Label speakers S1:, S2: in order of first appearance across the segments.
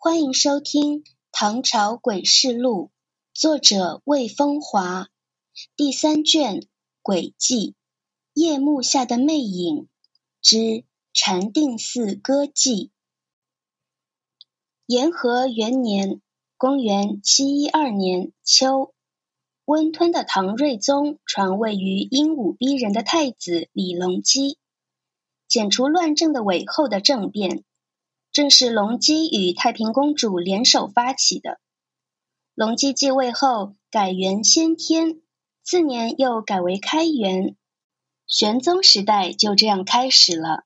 S1: 欢迎收听《唐朝诡事录》，作者魏风华，第三卷《诡计》，夜幕下的魅影之禅定寺歌妓。延和元年（公元七一二年）秋，温吞的唐睿宗传位于英武逼人的太子李隆基，剪除乱政的韦后的政变。正是隆基与太平公主联手发起的。隆基继位后，改元先天，次年又改为开元。玄宗时代就这样开始了。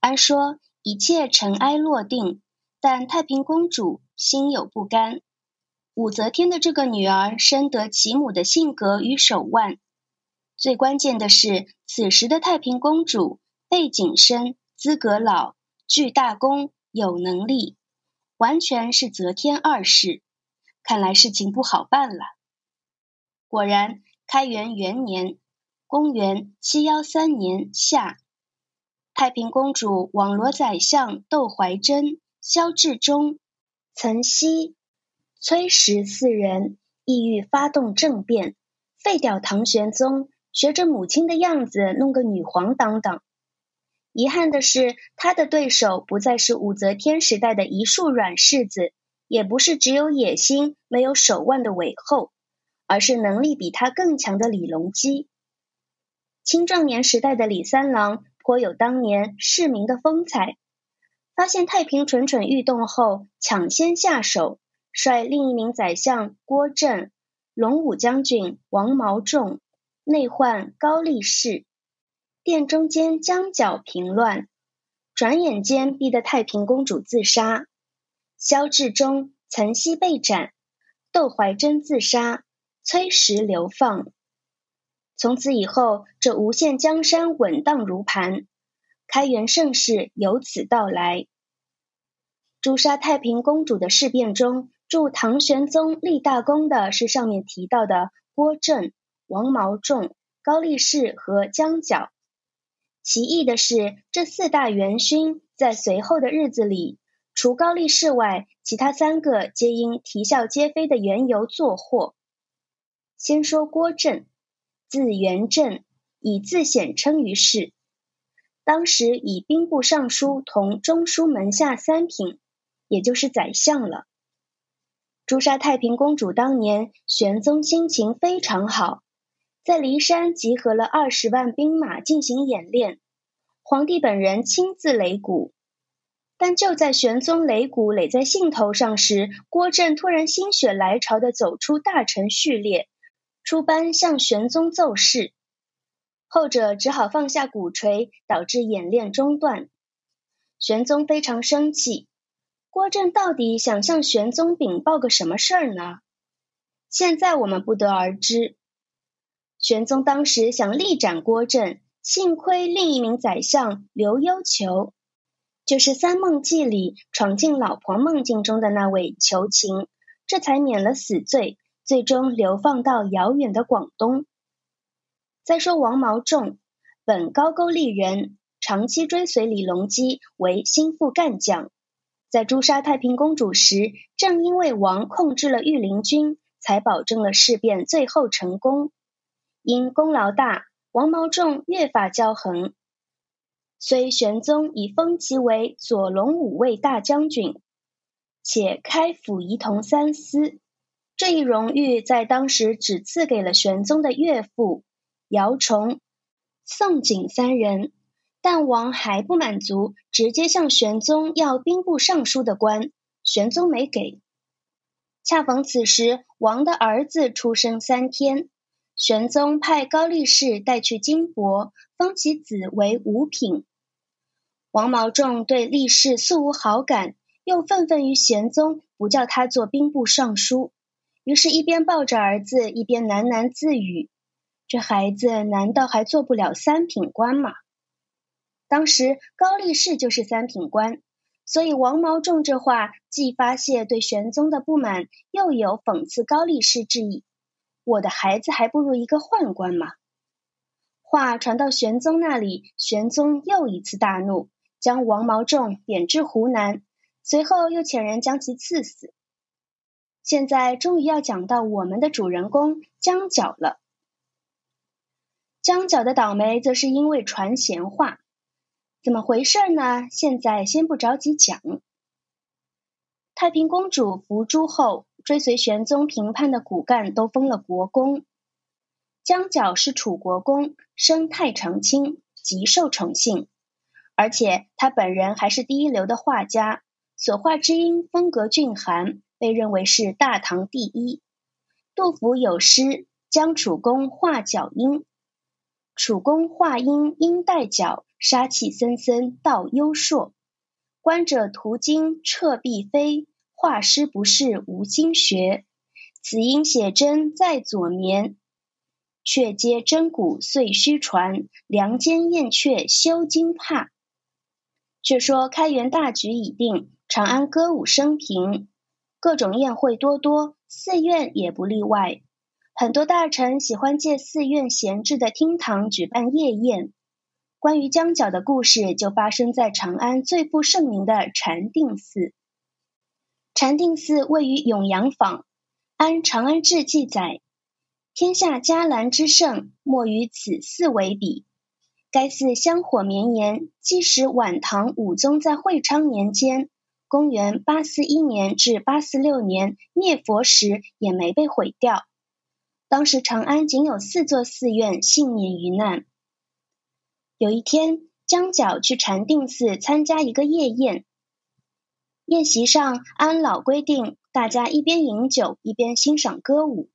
S1: 按说一切尘埃落定，但太平公主心有不甘。武则天的这个女儿深得其母的性格与手腕。最关键的是，此时的太平公主背景深，资格老。具大功，有能力，完全是择天二世。看来事情不好办了。果然，开元元年（公元七幺三年夏），太平公主网罗宰相窦怀珍、萧志忠、岑溪、崔实四人，意欲发动政变，废掉唐玄宗，学着母亲的样子弄个女皇当当。遗憾的是，他的对手不再是武则天时代的一束软柿子，也不是只有野心没有手腕的韦后，而是能力比他更强的李隆基。青壮年时代的李三郎颇有当年市民的风采，发现太平蠢蠢欲动后，抢先下手，率另一名宰相郭震、龙武将军王毛仲内患高力士。殿中间将角平乱，转眼间逼得太平公主自杀。萧志忠、岑溪被斩，窦怀珍自杀，崔实流放。从此以后，这无限江山稳当如盘，开元盛世由此到来。诛杀太平公主的事变中，助唐玄宗立大功的是上面提到的郭振、王毛仲、高力士和江角。奇异的是，这四大元勋在随后的日子里，除高力士外，其他三个皆因啼笑皆非的缘由作祸。先说郭震，字元振，以自显称于世。当时以兵部尚书同中书门下三品，也就是宰相了。诛杀太平公主当年，玄宗心情非常好。在骊山集合了二十万兵马进行演练，皇帝本人亲自擂鼓。但就在玄宗擂鼓擂在兴头上时，郭震突然心血来潮的走出大臣序列，出班向玄宗奏事。后者只好放下鼓槌，导致演练中断。玄宗非常生气，郭震到底想向玄宗禀报个什么事儿呢？现在我们不得而知。玄宗当时想力斩郭振，幸亏另一名宰相刘幽求，就是《三梦记》里闯进老婆梦境中的那位求情，这才免了死罪，最终流放到遥远的广东。再说王毛仲，本高句丽人，长期追随李隆基为心腹干将，在诛杀太平公主时，正因为王控制了御林军，才保证了事变最后成功。因功劳大，王毛仲越发骄横。虽玄宗已封其为左龙武卫大将军，且开府仪同三司，这一荣誉在当时只赐给了玄宗的岳父姚崇、宋璟三人。但王还不满足，直接向玄宗要兵部尚书的官，玄宗没给。恰逢此时，王的儿子出生三天。玄宗派高力士带去金帛，封其子为五品。王毛仲对力士素无好感，又愤愤于玄宗不叫他做兵部尚书，于是，一边抱着儿子，一边喃喃自语：“这孩子难道还做不了三品官吗？”当时高力士就是三品官，所以王毛仲这话既发泄对玄宗的不满，又有讽刺高力士之意。我的孩子还不如一个宦官吗！话传到玄宗那里，玄宗又一次大怒，将王毛仲贬至湖南，随后又遣人将其赐死。现在终于要讲到我们的主人公江角了。江角的倒霉则是因为传闲话，怎么回事呢？现在先不着急讲。太平公主伏诛后，追随玄宗平叛的骨干都封了国公。江角是楚国公，生太常卿，极受宠幸，而且他本人还是第一流的画家，所画之音风格俊涵。被认为是大唐第一。杜甫有诗：“江楚公画角鹰，楚公画鹰鹰带角，杀气森森道幽朔。观者途经彻壁飞，画师不是无心学。此鹰写真在左眠，却皆真骨遂虚传。梁间燕雀休惊怕。”却说开元大局已定，长安歌舞升平。各种宴会多多，寺院也不例外。很多大臣喜欢借寺院闲置的厅堂举办夜宴。关于江角的故事就发生在长安最负盛名的禅定寺。禅定寺位于永阳坊，按《长安志》记载：“天下伽蓝之盛，莫与此寺为比。”该寺香火绵延，即使晚唐武宗在会昌年间。公元八四一年至八四六年灭佛时也没被毁掉。当时长安仅有四座寺院幸免于难。有一天，江角去禅定寺参加一个夜宴，宴席上按老规定，大家一边饮酒一边欣赏歌舞。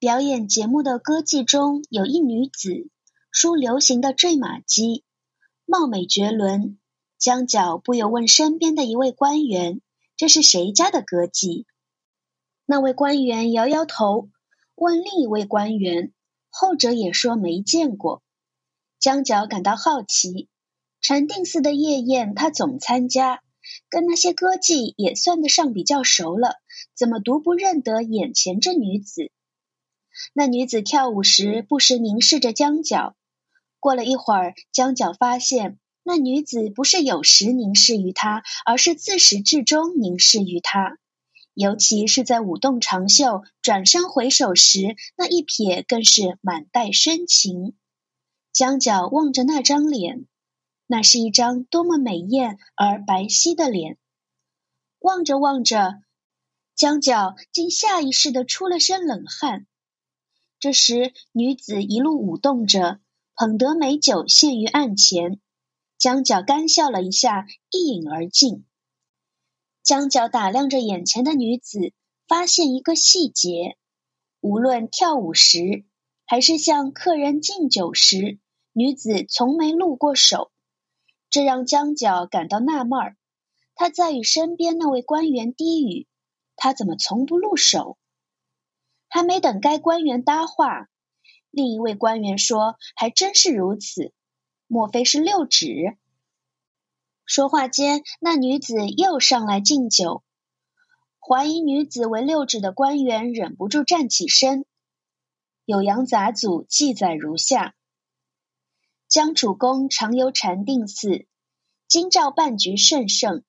S1: 表演节目的歌妓中有一女子，梳流行的坠马髻，貌美绝伦。江角不由问身边的一位官员：“这是谁家的歌妓？”那位官员摇摇头，问另一位官员，后者也说没见过。江角感到好奇，禅定寺的夜宴他总参加，跟那些歌妓也算得上比较熟了，怎么独不认得眼前这女子？那女子跳舞时不时凝视着江角。过了一会儿，江角发现。那女子不是有时凝视于他，而是自始至终凝视于他。尤其是在舞动长袖、转身回首时，那一瞥更是满带深情。江角望着那张脸，那是一张多么美艳而白皙的脸。望着望着，江角竟下意识的出了身冷汗。这时，女子一路舞动着，捧得美酒献于案前。江角干笑了一下，一饮而尽。江角打量着眼前的女子，发现一个细节：无论跳舞时，还是向客人敬酒时，女子从没露过手。这让江角感到纳闷儿。他在与身边那位官员低语：“他怎么从不露手？”还没等该官员搭话，另一位官员说：“还真是如此。”莫非是六指？说话间，那女子又上来敬酒。怀疑女子为六指的官员忍不住站起身。《酉阳杂俎》记载如下：江主公常游禅定寺，今照半局甚盛，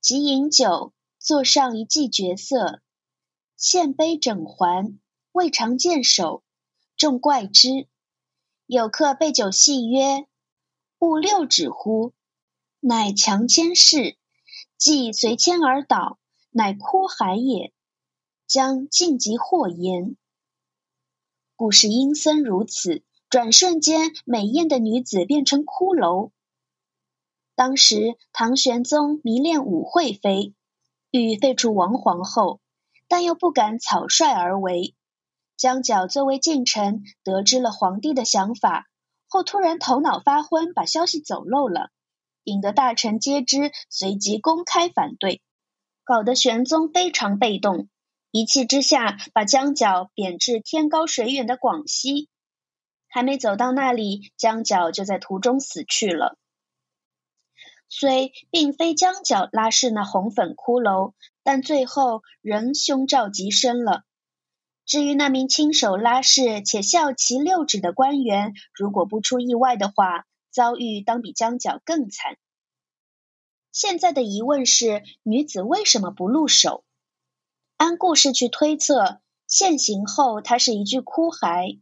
S1: 即饮酒，坐上一骑绝色，献杯整环，未尝见手，众怪之。有客备酒戏曰：“勿六指乎？”乃强牵氏，既随牵而倒，乃哭海也。将尽即祸焉。故事阴森如此，转瞬间，美艳的女子变成骷髅。当时唐玄宗迷恋武惠妃，欲废除王皇后，但又不敢草率而为。江角作为近臣，得知了皇帝的想法后，突然头脑发昏，把消息走漏了，引得大臣皆知，随即公开反对，搞得玄宗非常被动，一气之下把江角贬至天高水远的广西。还没走到那里，江角就在途中死去了。虽并非江角拉氏那红粉骷髅，但最后仍凶兆极深了。至于那名亲手拉氏且笑其六指的官员，如果不出意外的话，遭遇当比江角更惨。现在的疑问是，女子为什么不露手？按故事去推测，现形后她是一具枯骸，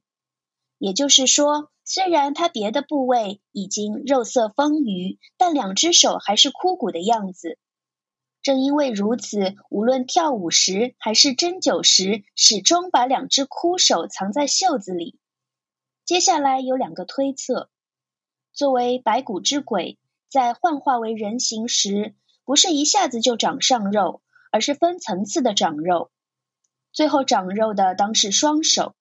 S1: 也就是说，虽然他别的部位已经肉色丰腴，但两只手还是枯骨的样子。正因为如此，无论跳舞时还是针灸时，始终把两只枯手藏在袖子里。接下来有两个推测：作为白骨之鬼。在幻化为人形时，不是一下子就长上肉，而是分层次的长肉。最后长肉的当是双手。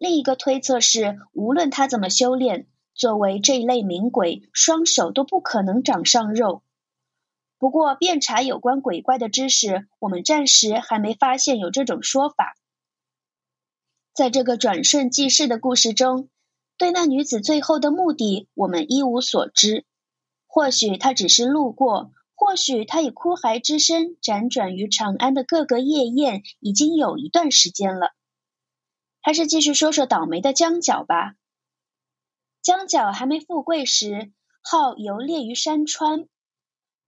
S1: 另一个推测是，无论他怎么修炼，作为这一类名鬼，双手都不可能长上肉。不过，遍查有关鬼怪的知识，我们暂时还没发现有这种说法。在这个转瞬即逝的故事中，对那女子最后的目的，我们一无所知。或许他只是路过，或许他以枯骸之身辗转于长安的各个夜宴，已经有一段时间了。还是继续说说倒霉的江角吧。江角还没富贵时，好游猎于山川，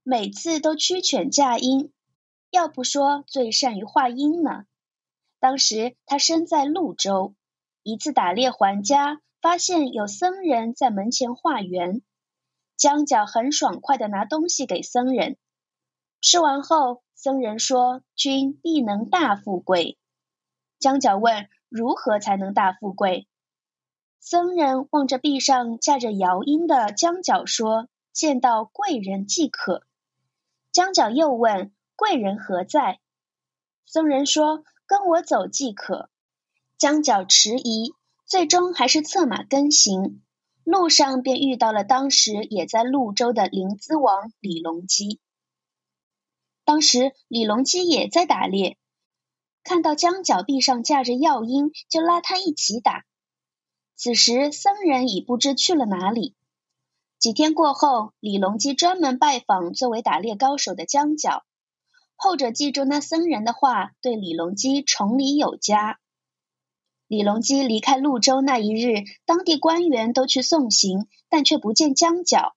S1: 每次都驱犬驾鹰，要不说最善于画鹰呢。当时他身在潞州，一次打猎还家，发现有僧人在门前化缘。江角很爽快的拿东西给僧人，吃完后，僧人说：“君必能大富贵。”江角问：“如何才能大富贵？”僧人望着壁上架着摇鹰的江角说：“见到贵人即可。”江角又问：“贵人何在？”僧人说：“跟我走即可。”江角迟疑，最终还是策马跟行。路上便遇到了当时也在潞州的灵姿王李隆基。当时李隆基也在打猎，看到江角壁上架着药鹰，就拉他一起打。此时僧人已不知去了哪里。几天过后，李隆基专门拜访作为打猎高手的江角，后者记住那僧人的话，对李隆基崇礼有加。李隆基离开潞州那一日，当地官员都去送行，但却不见江角。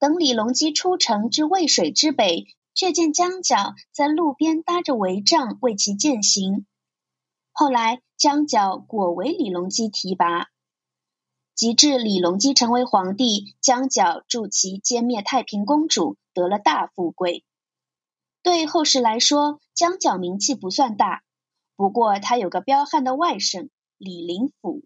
S1: 等李隆基出城至渭水之北，却见江角在路边搭着帷帐为其饯行。后来江角果为李隆基提拔，及至李隆基成为皇帝，江角助其歼灭太平公主，得了大富贵。对后世来说，江角名气不算大。不过，他有个彪悍的外甥李林甫。